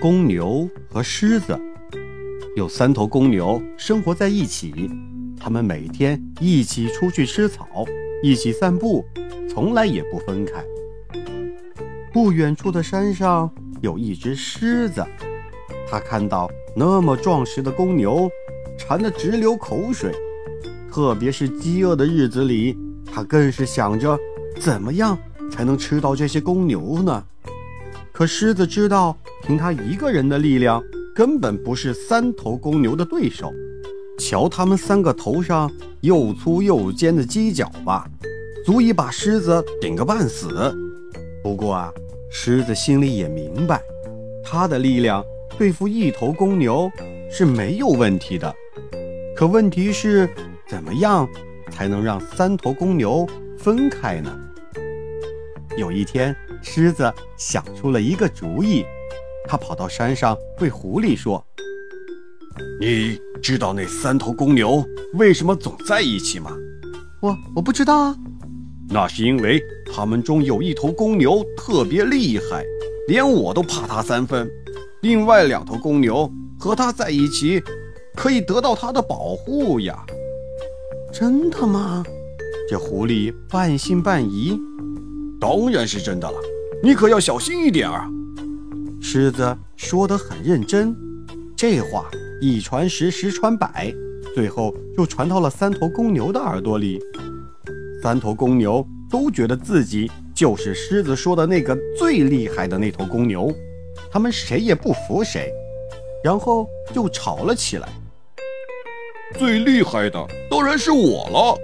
公牛和狮子。有三头公牛生活在一起，它们每天一起出去吃草，一起散步，从来也不分开。不远处的山上有一只狮子，它看到那么壮实的公牛，馋得直流口水。特别是饥饿的日子里，它更是想着怎么样才能吃到这些公牛呢？可狮子知道，凭他一个人的力量。根本不是三头公牛的对手，瞧他们三个头上又粗又尖的犄角吧，足以把狮子顶个半死。不过啊，狮子心里也明白，他的力量对付一头公牛是没有问题的。可问题是，怎么样才能让三头公牛分开呢？有一天，狮子想出了一个主意。他跑到山上，对狐狸说：“你知道那三头公牛为什么总在一起吗？”“我我不知道啊。”“那是因为他们中有一头公牛特别厉害，连我都怕它三分。另外两头公牛和它在一起，可以得到它的保护呀。”“真的吗？”这狐狸半信半疑。“当然是真的了，你可要小心一点啊。”狮子说得很认真，这话一传十，十传百，最后就传到了三头公牛的耳朵里。三头公牛都觉得自己就是狮子说的那个最厉害的那头公牛，他们谁也不服谁，然后就吵了起来。最厉害的当然是我了。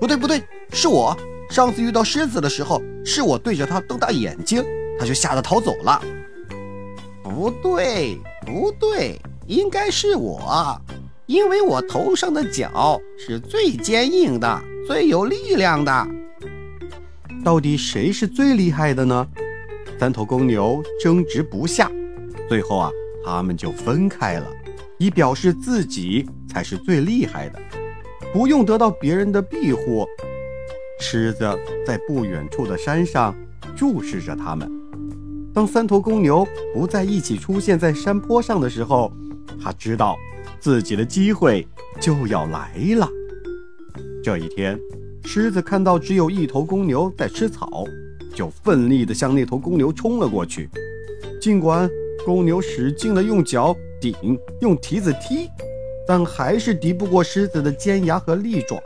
不对不对，是我。上次遇到狮子的时候，是我对着它瞪大眼睛，它就吓得逃走了。不对，不对，应该是我，因为我头上的角是最坚硬的，最有力量的。到底谁是最厉害的呢？三头公牛争执不下，最后啊，他们就分开了，以表示自己才是最厉害的，不用得到别人的庇护。狮子在不远处的山上注视着他们。当三头公牛不再一起出现在山坡上的时候，他知道自己的机会就要来了。这一天，狮子看到只有一头公牛在吃草，就奋力地向那头公牛冲了过去。尽管公牛使劲地用脚顶、用蹄子踢，但还是敌不过狮子的尖牙和利爪。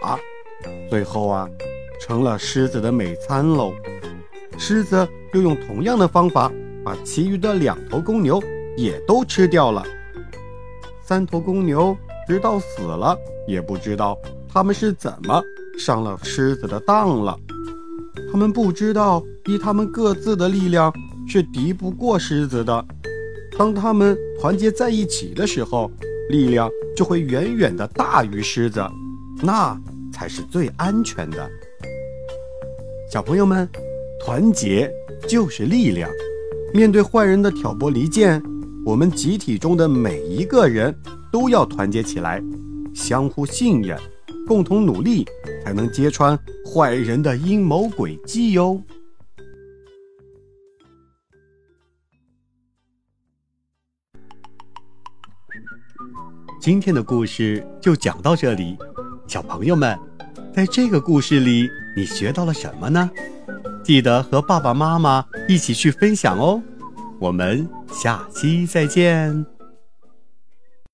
最后啊，成了狮子的美餐喽。狮子又用同样的方法。把其余的两头公牛也都吃掉了。三头公牛直到死了也不知道他们是怎么上了狮子的当了。他们不知道，以他们各自的力量是敌不过狮子的。当他们团结在一起的时候，力量就会远远的大于狮子，那才是最安全的。小朋友们，团结就是力量。面对坏人的挑拨离间，我们集体中的每一个人都要团结起来，相互信任，共同努力，才能揭穿坏人的阴谋诡计哟。今天的故事就讲到这里，小朋友们，在这个故事里，你学到了什么呢？记得和爸爸妈妈一起去分享哦，我们下期再见。